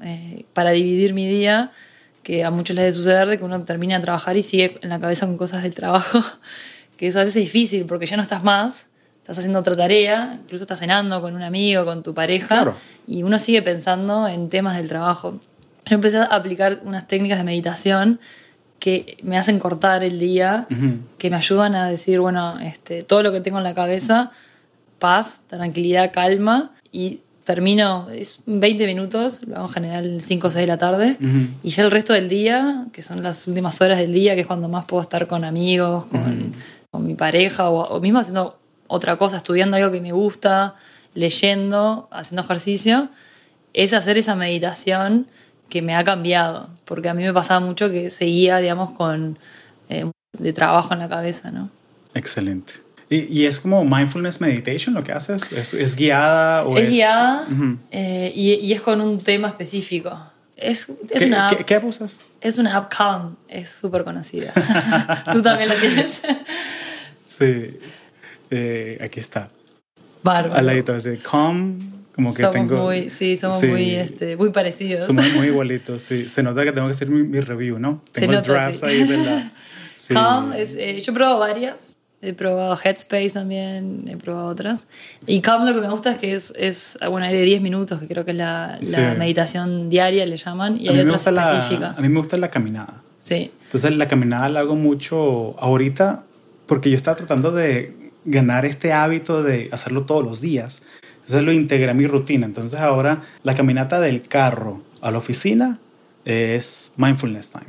para dividir mi día, que a muchos les debe suceder, de que uno termina de trabajar y sigue en la cabeza con cosas del trabajo, que eso a veces es difícil porque ya no estás más, estás haciendo otra tarea, incluso estás cenando con un amigo, con tu pareja, Claro. y uno sigue pensando en temas del trabajo. Yo empecé a aplicar unas técnicas de meditación que me hacen cortar el día, Ujú. que me ayudan a decir, bueno, este, todo lo que tengo en la cabeza, paz, tranquilidad, calma, y termino, es 20 minutos, lo hago en general 5 o 6 de la tarde, Ujú. y ya el resto del día, que son las últimas horas del día, que es cuando más puedo estar con amigos, con, con mi pareja, o, o mismo haciendo otra cosa, estudiando algo que me gusta, leyendo, haciendo ejercicio, es hacer esa meditación que me ha cambiado, porque a mí me pasaba mucho que seguía, digamos, con eh, de trabajo en la cabeza, ¿no? Excelente. ¿Y, y es como mindfulness meditation lo que haces? ¿Es, es guiada o es...? es guiada eh, y, y es con un tema específico. Es, es ¿Qué, una app, qué, qué app usas? es una app Calm, es súper conocida. ¿Tú también la tienes? Sí. Eh, aquí está. Bárbaro. Al ladito, así, calm, como que somos tengo... muy, sí, somos Sí. muy, este, muy parecidos. Somos muy igualitos, sí. Se nota que tengo que hacer mi, mi review, ¿no? Tengo el nota, drafts sí. ahí de la... Sí. Calm, es, eh, yo he probado varias. He probado Headspace también, he probado otras. Y Calm lo que me gusta es que es, es bueno, hay de 10 minutos, que creo que es la, la meditación diaria, le llaman, y a hay otras gusta la, específicas. a mí me gusta la caminada. Sí, Entonces la caminada la hago mucho ahorita porque yo estaba tratando de ganar este hábito de hacerlo todos los días. Entonces lo integré a mi rutina. Entonces ahora la caminata del carro a la oficina es mindfulness time.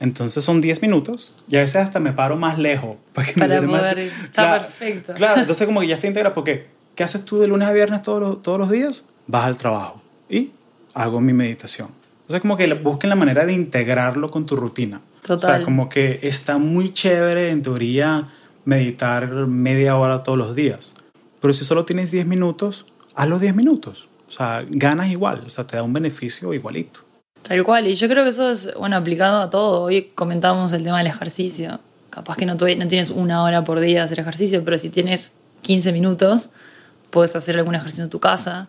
Entonces son 10 minutos y a veces hasta me paro más lejos para, que me Para dure más- poder ir. Está perfecto. Claro, entonces como que ya está integrado porque ¿qué haces tú de lunes a viernes todos los, todos los días? Vas al trabajo y hago mi meditación. Entonces como que busquen la manera de integrarlo con tu rutina. O Total. sea, como que está muy chévere en teoría meditar media hora todos los días. Pero si solo tienes 10 minutos, haz los 10 minutos. O sea, ganas igual. O sea, te da un beneficio igualito. Tal cual, y yo creo que eso es, bueno, aplicado a todo. Hoy comentábamos el tema del ejercicio. Capaz que no, no tienes una hora por día de hacer ejercicio, pero si tienes 15 minutos, puedes hacer algún ejercicio en tu casa.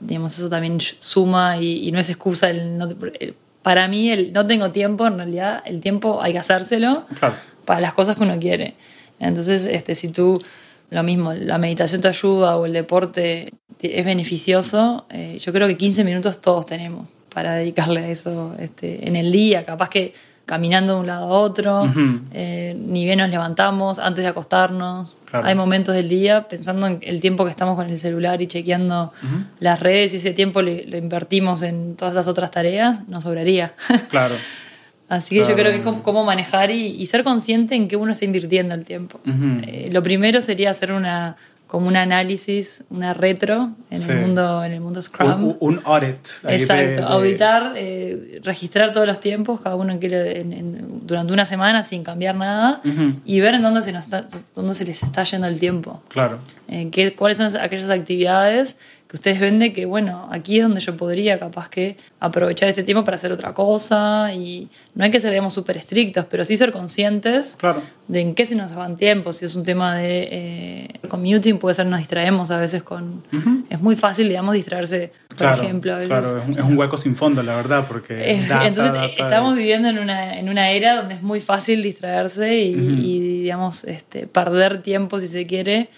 Digamos, eso también suma y, y no es excusa. El no el- para mí, el no tengo tiempo, en realidad, el tiempo hay que hacérselo Claro. para las cosas que uno quiere. Entonces, este, si tú, lo mismo, la meditación te ayuda o el deporte te- es beneficioso, eh, yo creo que 15 minutos todos tenemos para dedicarle a eso este, en el día, capaz que caminando de un lado a otro, eh, ni bien nos levantamos antes de acostarnos. Claro. Hay momentos del día pensando en el tiempo que estamos con el celular y chequeando las redes y ese tiempo lo invertimos en todas las otras tareas, nos sobraría. Claro. Así que yo Claro. creo que es como, cómo manejar y, y ser consciente en qué uno está invirtiendo el tiempo. Ujú. Eh, lo primero sería hacer una como un análisis, una retro en Sí. el mundo en el mundo Scrum. Un, un audit. ahí de- Exacto, de- auditar, eh, registrar todos los tiempos, cada uno en que le- en- en- durante una semana sin cambiar nada Ujú. y ver en dónde se, nos está, dónde se les está yendo el tiempo. Claro. Eh, qué- cuáles son aquellas actividades que ustedes ven de que, bueno, aquí es donde yo podría capaz que aprovechar este tiempo para hacer otra cosa y no hay que ser, digamos, súper estrictos, pero sí ser conscientes Claro. de en qué se nos van tiempos. Si es un tema de eh, commuting, puede ser nos distraemos a veces con... Es muy fácil, digamos, distraerse, por Claro, ejemplo. A veces. claro, es un, hueco sin fondo, la verdad, porque es data, Entonces data, eh, estamos y- viviendo en una, en una era donde es muy fácil distraerse y, y, digamos, este, perder tiempo si se quiere.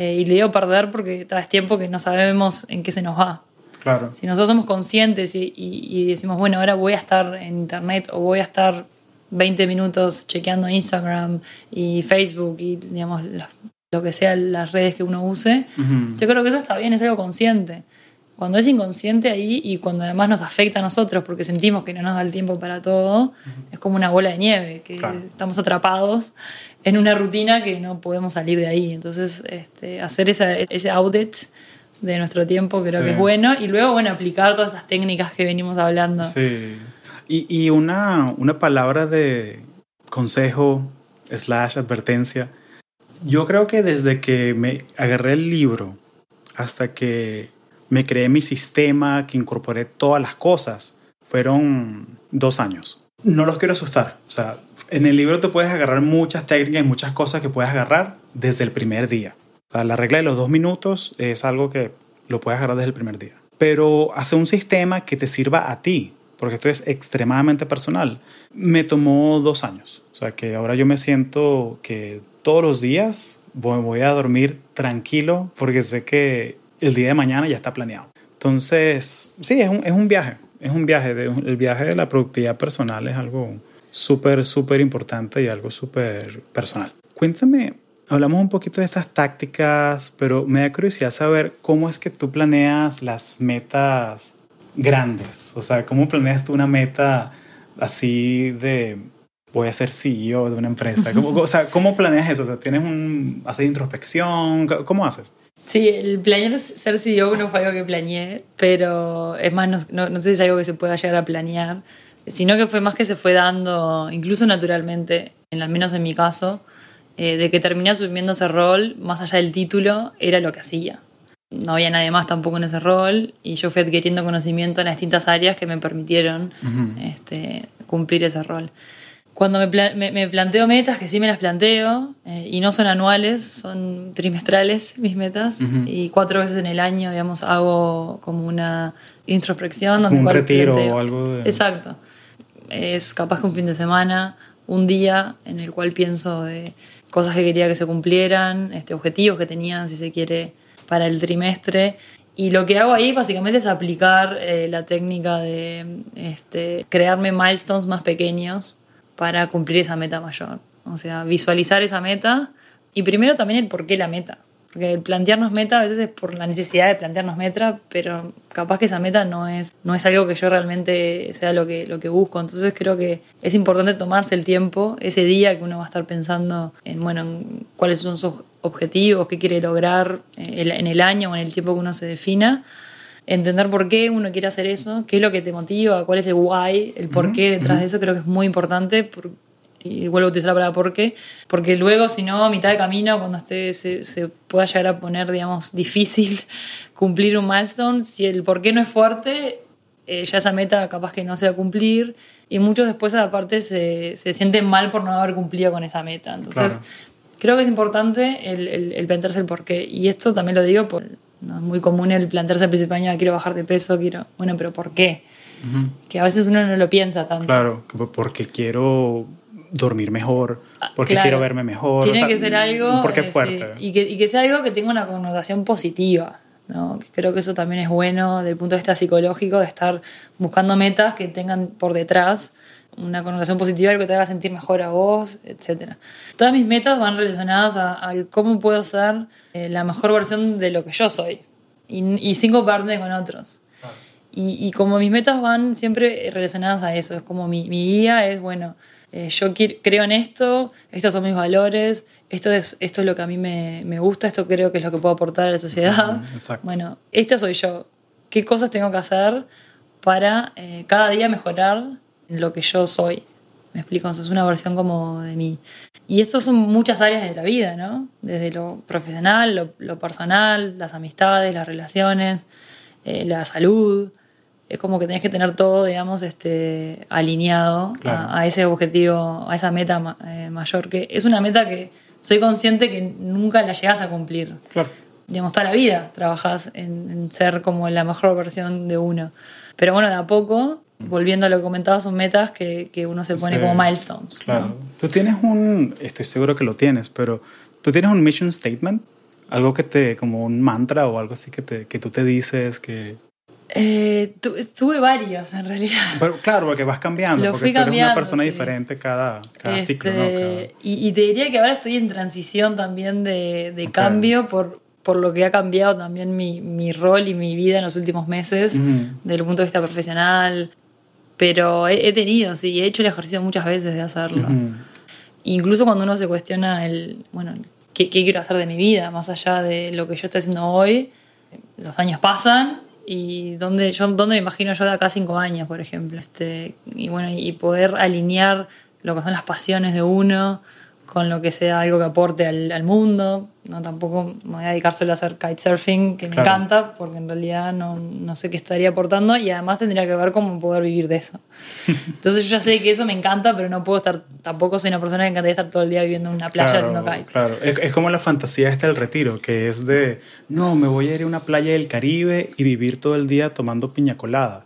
Eh, y le digo perder porque ta, es tiempo que no sabemos en qué se nos va. Claro, Si nosotros somos conscientes y, y- y decimos, bueno, ahora voy a estar en internet o voy a estar 20 minutos chequeando Instagram y Facebook y, digamos, lo, lo que sea las redes que uno use, Ujú. yo creo que eso está bien, es algo consciente. Cuando es inconsciente ahí y cuando además nos afecta a nosotros porque sentimos que no nos da el tiempo para todo, es como una bola de nieve, que Claro. estamos atrapados en una rutina que no podemos salir de ahí. Entonces, este, hacer esa, ese audit de nuestro tiempo creo Sí. que es bueno y luego, bueno, aplicar todas esas técnicas que venimos hablando. Sí. Y, y una, una palabra de consejo slash advertencia. Yo creo que desde que me agarré el libro hasta que me creé mi sistema, que incorporé todas las cosas, fueron dos años. No los quiero asustar. O sea, en el libro te puedes agarrar muchas técnicas y muchas cosas que puedes agarrar desde el primer día. O sea, la regla de los dos minutos es algo que lo puedes agarrar desde el primer día. Pero hacer un sistema que te sirva a ti, porque esto es extremadamente personal, me tomó dos años. O sea, que ahora yo me siento que todos los días voy, a dormir tranquilo porque sé que el día de mañana ya está planeado. Entonces, sí, es un, es un viaje. Es un viaje. De, el viaje de la productividad personal es algo súper, súper importante y algo súper personal. Cuéntame, hablamos un poquito de estas tácticas, pero me da curiosidad saber cómo es que tú planeas las metas grandes. O sea, ¿cómo planeas tú una meta así de voy a ser CEO de una empresa? ¿Cómo, o sea, ¿cómo planeas eso? O sea, ¿tienes un, haces introspección? ¿Cómo haces? Sí, el planear ser CEO no fue algo que planeé, pero es más, no, no, no sé si es algo que se pueda llegar a planear, sino que fue más que se fue dando, incluso naturalmente, en al menos en mi caso, eh, de que terminé asumiendo ese rol, más allá del título, era lo que hacía. No había nadie más tampoco en ese rol y yo fui adquiriendo conocimiento en las distintas áreas que me permitieron Ujú. este, cumplir ese rol. Cuando me, pla- me- me planteo metas, que sí me las planteo, eh, y no son anuales, son trimestrales mis metas, Ujú. y cuatro veces en el año, digamos, hago como una introspección. Donde un retiro planteo- o algo de- Exacto. Es capaz que un fin de semana, un día en el cual pienso de cosas que quería que se cumplieran, este, objetivos que tenía, si se quiere, para el trimestre. Y lo que hago ahí básicamente es aplicar eh, la técnica de este, crearme milestones más pequeños para cumplir esa meta mayor. O sea, visualizar esa meta y primero también el por qué la meta. Porque plantearnos meta a veces es por la necesidad de plantearnos meta, pero capaz que esa meta no es, no es algo que yo realmente sea lo que, lo que busco. Entonces creo que es importante tomarse el tiempo, ese día que uno va a estar pensando en, bueno, en cuáles son sus objetivos, qué quiere lograr eh, en el año o en el tiempo que uno se defina. Entender por qué uno quiere hacer eso, qué es lo que te motiva, cuál es el why, el por qué detrás de eso, creo que es muy importante. Y vuelvo a utilizar la palabra por qué, porque luego, si no, a mitad de camino, cuando esté, se, se pueda llegar a poner, digamos, difícil cumplir un milestone, si el por qué no es fuerte, eh, ya esa meta capaz que no se va a cumplir, y muchos después, aparte, se, se sienten mal por no haber cumplido con esa meta. Entonces, Claro. creo que es importante el, el, el plantearse el por qué. Y esto también lo digo, por, no es muy común el plantearse al principio de año, quiero bajar de peso, quiero. Bueno, pero ¿por qué? Ujú. Que a veces uno no lo piensa tanto. Claro, que porque quiero dormir mejor, porque Claro. quiero verme mejor. Tiene o sea, que ser algo. Porque eh, fuerte. sí, y, que, y que sea algo que tenga una connotación positiva. ¿no? Creo que eso también es bueno desde el punto de vista psicológico, de estar buscando metas que tengan por detrás una connotación positiva, algo que te haga sentir mejor a vos, etc. Todas mis metas van relacionadas a, a cómo puedo ser eh, la mejor versión de lo que yo soy y, y sin compararme con otros. Y, y como mis metas van siempre relacionadas a eso, es como mi, mi guía es, bueno, eh, yo creo en esto, estos son mis valores, esto es, esto es lo que a mí me, me gusta, esto creo que es lo que puedo aportar a la sociedad. Exacto. Bueno, esta soy yo. ¿Qué cosas tengo que hacer para eh, cada día mejorar en lo que yo soy? Me explico, eso es una versión como de mí. Y esto son muchas áreas de la vida, ¿no? Desde lo profesional, lo, personal, las amistades, las relaciones, eh, la salud. Es como que tenés que tener todo, digamos, este, alineado a, ese objetivo, a esa meta eh, mayor, que es una meta que soy consciente que nunca la llegas a cumplir. Claro. Digamos, toda la vida trabajas en, en ser como la mejor versión de uno. Pero bueno, de a poco volviendo a lo que comentabas, son metas que, que uno se pone como milestones. Claro. Tú tienes un, estoy seguro que lo tienes, pero tú tienes un mission statement, algo que te, como un mantra o algo así que, te, que tú te dices que... Eh, tuve varios en realidad. Pero, claro, porque vas cambiando, lo porque fui tú eres una persona diferente cada, cada este, ciclo. ¿no? Y, y, te diría que ahora estoy en transición también de, de cambio por, por lo que ha cambiado también mi, mi, rol y mi vida en los últimos meses, desde el punto de vista profesional, pero he, tenido, sí, he hecho el ejercicio muchas veces de hacerlo. Incluso cuando uno se cuestiona el, bueno, ¿qué, ¿qué, quiero hacer de mi vida? Más allá de lo que yo estoy haciendo hoy, los años pasan y dónde, yo, dónde me imagino yo de acá cinco años, por ejemplo. Este, y bueno, y poder alinear lo que son las pasiones de uno con lo que sea algo que aporte al, al mundo. No, tampoco me voy a dedicar solo a hacer kitesurfing, que me encanta, porque en realidad no, no, sé qué estaría aportando y además tendría que ver cómo poder vivir de eso. Entonces yo ya sé que eso me encanta, pero no puedo estar, tampoco soy una persona que encantaría estar todo el día viviendo en una playa haciendo kite. Claro, es, es, como la fantasía esta del retiro, que es de, no, me voy a ir a una playa del Caribe y vivir todo el día tomando piña colada.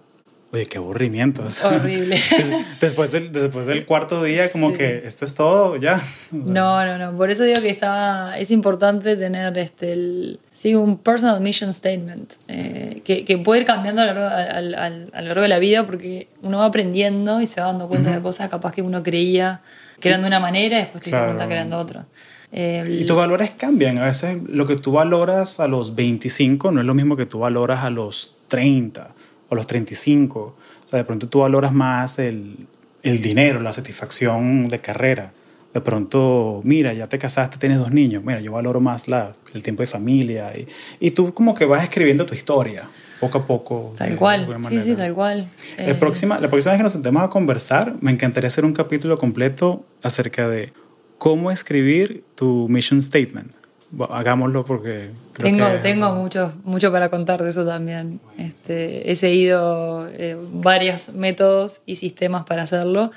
Oye, qué aburrimiento. Horrible. después, del, después del cuarto día, como sí. que esto es todo, ya. No, no, no. Por eso digo que está, es importante tener este, el, sí, un personal mission statement, eh, que, que, puede ir cambiando a lo, largo, a, a, a lo largo de la vida porque uno va aprendiendo y se va dando cuenta uh -huh. de cosas capaz que uno creía que eran de una manera y después te claro. cuenta que eran de otra. Eh, y tus valores cambian. A veces lo que tú valoras a los 25 no es lo mismo que tú valoras a los 30 o los 35. O sea, de pronto tú valoras más el, el dinero, la satisfacción de carrera. De pronto, mira, ya te casaste, tienes dos niños. Mira, yo valoro más la, el tiempo de familia. Y, y tú como que vas escribiendo tu historia poco a poco. Tal cual, sí, sí, tal cual. La, eh... próxima, la próxima vez que nos sentemos a conversar, me encantaría hacer un capítulo completo acerca de cómo escribir tu mission statement hagámoslo porque tengo que, tengo mucho mucho para contar de eso también este, he seguido eh, varios métodos y sistemas para hacerlo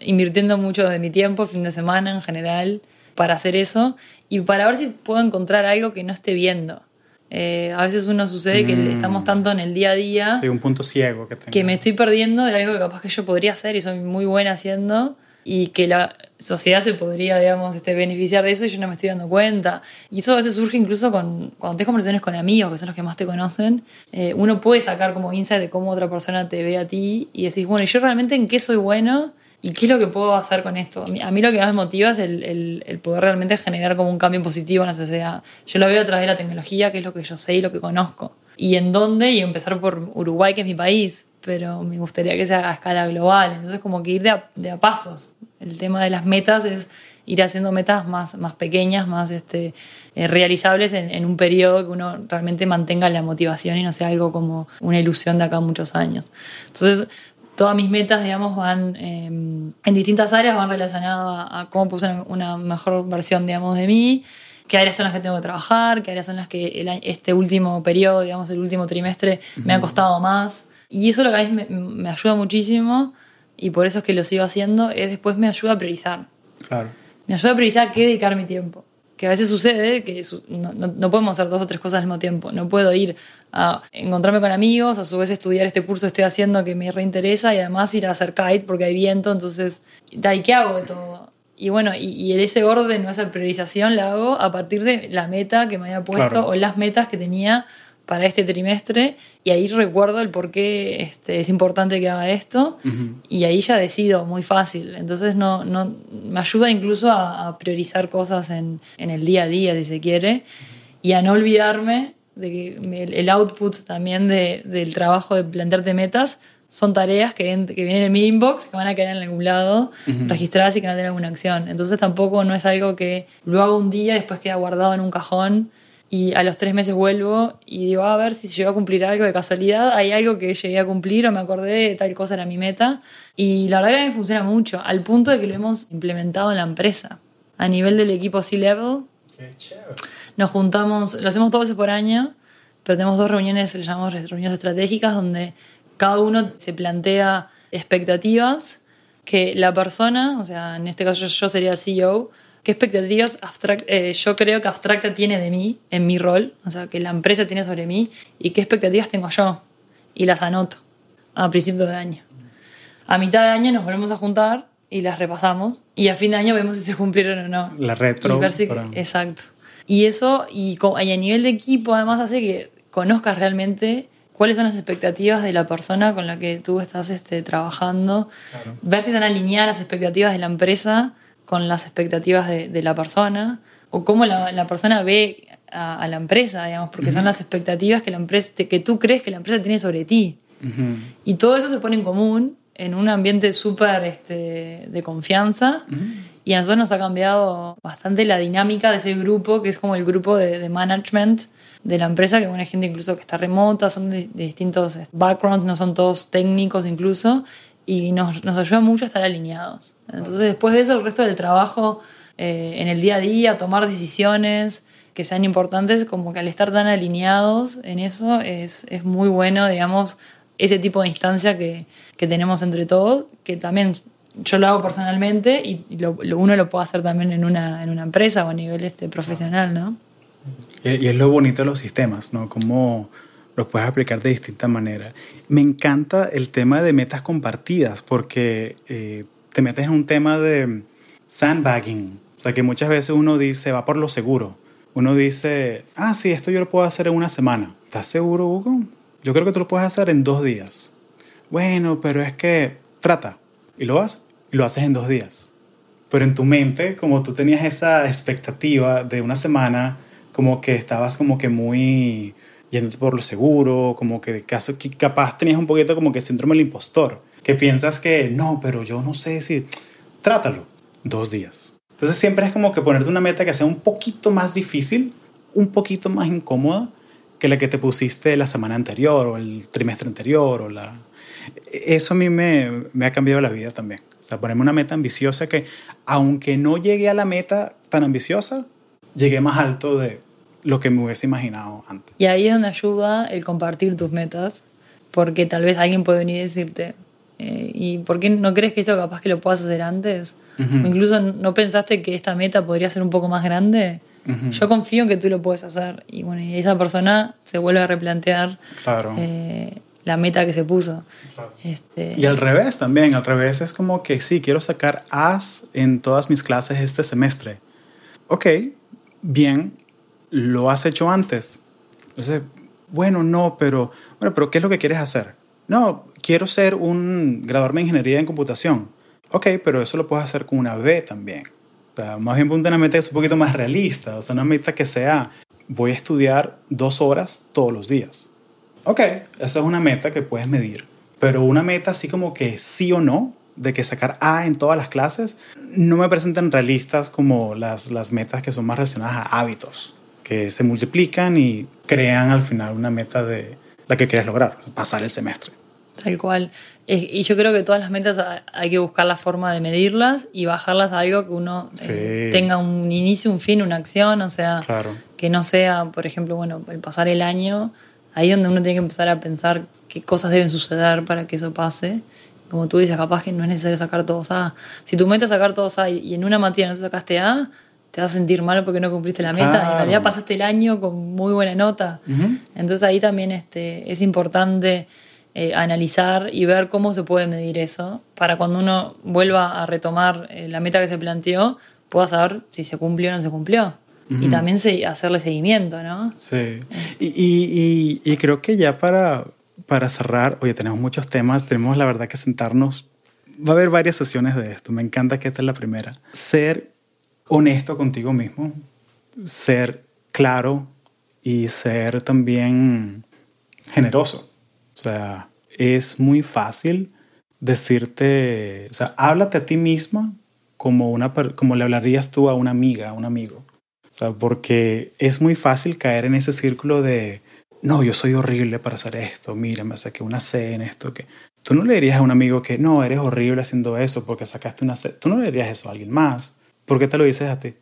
invirtiendo mucho de mi tiempo fin de semana en general para hacer eso y para ver si puedo encontrar algo que no esté viendo eh, a veces uno sucede que mm. estamos tanto en el día a día sí, un punto ciego que, tengo. que me estoy perdiendo de algo que capaz que yo podría hacer y soy muy buena haciendo y que la sociedad se podría, digamos, este, beneficiar de eso y yo no me estoy dando cuenta. Y eso a veces surge incluso con, cuando tienes conversaciones con amigos, que son los que más te conocen, eh, uno puede sacar como insight de cómo otra persona te ve a ti y decís, bueno, ¿y yo realmente en qué soy bueno? ¿Y qué es lo que puedo hacer con esto? A mí, a mí lo que más me motiva es el, el, el, poder realmente generar como un cambio positivo en la sociedad. Yo lo veo a través de la tecnología, que es lo que yo sé y lo que conozco. ¿Y en dónde? Y empezar por Uruguay, que es mi país pero me gustaría que sea a escala global. Entonces, como que ir de a, de a, pasos. El tema de las metas es ir haciendo metas más, más pequeñas, más este, eh, realizables en, en, un periodo que uno realmente mantenga la motivación y no sea algo como una ilusión de acá a muchos años. Entonces, todas mis metas, digamos, van eh, en distintas áreas, van relacionadas a, a cómo puse una mejor versión, digamos, de mí qué áreas son las que tengo que trabajar, qué áreas son las que el, este último periodo, digamos, el último trimestre, me ha costado más. Y eso lo que a veces me, me, ayuda muchísimo y por eso es que lo sigo haciendo, es después me ayuda a priorizar. Claro. Me ayuda a priorizar qué dedicar mi tiempo. Que a veces sucede que no, no, no, podemos hacer dos o tres cosas al mismo tiempo. No puedo ir a encontrarme con amigos, a su vez estudiar este curso que estoy haciendo que me reinteresa y además ir a hacer kite porque hay viento. Entonces, ¿y qué hago de todo? Y bueno, y, y ese orden o esa priorización la hago a partir de la meta que me había puesto claro. o las metas que tenía para este trimestre y ahí recuerdo el por qué este, es importante que haga esto uh -huh. y ahí ya decido muy fácil. Entonces no, no, me ayuda incluso a, a priorizar cosas en, en, el día a día, si se quiere, uh -huh. y a no olvidarme de que el output también de, del trabajo de plantearte metas son tareas que, que, vienen en mi inbox, que van a quedar en algún lado, uh -huh. registradas y que van a tener alguna acción. Entonces tampoco no es algo que lo hago un día y después queda guardado en un cajón y a los tres meses vuelvo y digo, a ver si llego a cumplir algo de casualidad, hay algo que llegué a cumplir o me acordé de tal cosa era mi meta. Y la verdad que a mí me funciona mucho, al punto de que lo hemos implementado en la empresa. A nivel del equipo C-Level, nos juntamos, lo hacemos dos veces por año, pero tenemos dos reuniones, le llamamos reuniones estratégicas, donde cada uno se plantea expectativas que la persona, o sea, en este caso yo sería CEO, qué expectativas eh, yo creo que abstracta tiene de mí en mi rol, o sea, que la empresa tiene sobre mí y qué expectativas tengo yo. Y las anoto a principio de año. A mitad de año nos volvemos a juntar y las repasamos y a fin de año vemos si se cumplieron o no. La retro. Exacto. Y eso, y, a nivel de equipo, además hace que conozcas realmente cuáles son las expectativas de la persona con la que tú estás este, trabajando, ver si están alineadas las expectativas de la empresa con las expectativas de, la persona o cómo la, persona ve a, la empresa, digamos, porque son las expectativas que, la empresa, que tú crees que la empresa tiene sobre ti. Y todo eso se pone en común en un ambiente súper este, de confianza y a nosotros nos ha cambiado bastante la dinámica de ese grupo, que es como el grupo de, management de la empresa, que bueno, hay gente incluso que está remota, son de, de distintos backgrounds, no son todos técnicos incluso, y nos, nos ayuda mucho a estar alineados. Entonces, después de eso, el resto del trabajo eh, en el día a día, tomar decisiones que sean importantes, como que al estar tan alineados en eso, es, es muy bueno, digamos, ese tipo de instancia que, que, tenemos entre todos, que también yo lo hago personalmente y, lo, uno lo puede hacer también en una, en una empresa o a nivel este, profesional, ¿no? Y, es lo bonito de los sistemas, ¿no? Como los puedes aplicar de distintas maneras. Me encanta el tema de metas compartidas porque eh, te metes en un tema de sandbagging. O sea, que muchas veces uno dice, va por lo seguro. Uno dice, ah, sí, esto yo lo puedo hacer en una semana. ¿Estás seguro, Hugo? Yo creo que tú lo puedes hacer en dos días. Bueno, pero es que trata. Y lo vas y lo haces en dos días. Pero en tu mente, como tú tenías esa expectativa de una semana, como que estabas como que muy yendo por lo seguro, como que capaz tenías un poquito como que síndrome del impostor, que piensas que no, pero yo no sé si... Trátalo, dos días. Entonces siempre es como que ponerte una meta que sea un poquito más difícil, un poquito más incómoda que la que te pusiste la semana anterior o el trimestre anterior o la... Eso a mí me, me ha cambiado la vida también. O sea, ponerme una meta ambiciosa que, aunque no llegue a la meta tan ambiciosa, llegué más alto de lo que me hubiese imaginado antes. Y ahí es donde ayuda el compartir tus metas, porque tal vez alguien puede venir y decirte, eh, ¿y por qué no crees que eso capaz que lo puedas hacer antes? incluso no pensaste que esta meta podría ser un poco más grande. Yo confío en que tú lo puedes hacer. Y bueno, y esa persona se vuelve a replantear eh, la meta que se puso. Este... Y al revés también, al revés es como que sí, quiero sacar As en todas mis clases este semestre. Ok, bien, lo has hecho antes. Entonces, bueno, no, pero, bueno, pero ¿qué es lo que quieres hacer? No, quiero ser un graduarme en ingeniería en computación. Ok, pero eso lo puedes hacer con una B también. O sea, más bien ponte una meta que es un poquito más realista. O sea, una meta que sea, voy a estudiar dos horas todos los días. Ok, esa es una meta que puedes medir. Pero una meta así como que sí o no, de que sacar A en todas las clases, no me presentan realistas como las, las metas que son más relacionadas a hábitos que se multiplican y crean al final una meta de la que quieres lograr, pasar el semestre. Tal cual. Y yo creo que todas las metas hay que buscar la forma de medirlas y bajarlas a algo que uno eh, tenga un inicio, un fin, una acción, o sea, que no sea, por ejemplo, bueno, el pasar el año, ahí es donde uno tiene que empezar a pensar qué cosas deben suceder para que eso pase. Como tú dices, capaz que no es necesario sacar todos A. Si tu meta es sacar todos A y en una materia no te sacaste A, te vas a sentir mal porque no cumpliste la meta. Y en realidad pasaste el año con muy buena nota. Entonces ahí también este, es importante eh, analizar y ver cómo se puede medir eso para cuando uno vuelva a retomar eh, la meta que se planteó, pueda saber si se cumplió o no se cumplió. Y también se, hacerle seguimiento, ¿no? Sí. Y, y, y, creo que ya para, para cerrar, oye, tenemos muchos temas, tenemos la verdad que sentarnos. Va a haber varias sesiones de esto. Me encanta que esta es la primera. Ser honesto contigo mismo, ser claro y ser también generoso. O sea, es muy fácil decirte, o sea, háblate a ti misma como, una, como le hablarías tú a una amiga, a un amigo. O sea, porque es muy fácil caer en ese círculo de, no, yo soy horrible para hacer esto, mira, me saqué una C en esto, que tú no le dirías a un amigo que, no, eres horrible haciendo eso porque sacaste una C, tú no le dirías eso a alguien más, ¿por qué te lo dices a ti?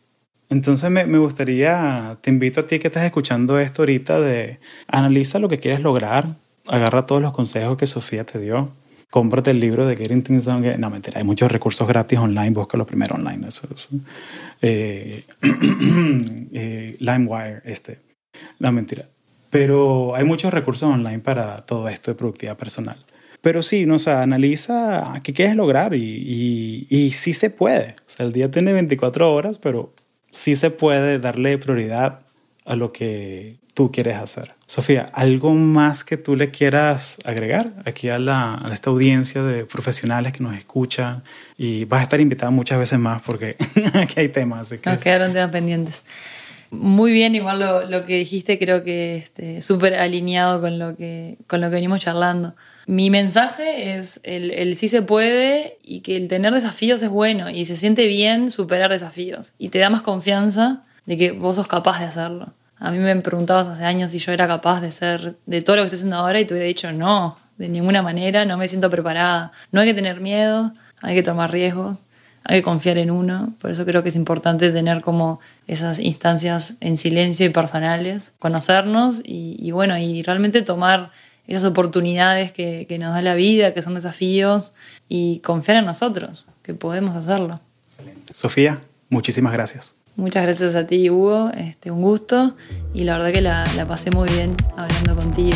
Entonces me, me, gustaría, te invito a ti que estás escuchando esto ahorita de analiza lo que quieres lograr, agarra todos los consejos que Sofía te dio, cómprate el libro de Getting Things Done. No, mentira, hay muchos recursos gratis online, búscalo primero online. Eso, eso. Eh, eh, LimeWire, este. No, mentira. Pero hay muchos recursos online para todo esto de productividad personal. Pero sí, no, o sea, analiza qué quieres lograr y, y, y sí se puede. El día tiene 24 horas, pero sí se puede darle prioridad a lo que tú quieres hacer. Sofía, ¿algo más que tú le quieras agregar aquí a, la, a esta audiencia de profesionales que nos escuchan? Y vas a estar invitada muchas veces más porque aquí hay temas. que... Nos quedaron temas pendientes. Muy bien, igual lo, lo que dijiste creo que este, súper alineado con lo, que, con lo que venimos charlando. Mi mensaje es el, el sí se puede y que el tener desafíos es bueno y se siente bien superar desafíos y te da más confianza de que vos sos capaz de hacerlo. A mí me preguntabas hace años si yo era capaz de ser de todo lo que estoy haciendo ahora y te hubiera dicho no, de ninguna manera, no me siento preparada. No hay que tener miedo, hay que tomar riesgos, hay que confiar en uno. Por eso creo que es importante tener como esas instancias en silencio y personales, conocernos y, y bueno, y realmente tomar esas oportunidades que, que, nos da la vida, que son desafíos, y confiar en nosotros, que podemos hacerlo. Sofía, muchísimas gracias. Muchas gracias a ti, Hugo. Este, un gusto y la verdad que la, la pasé muy bien hablando contigo.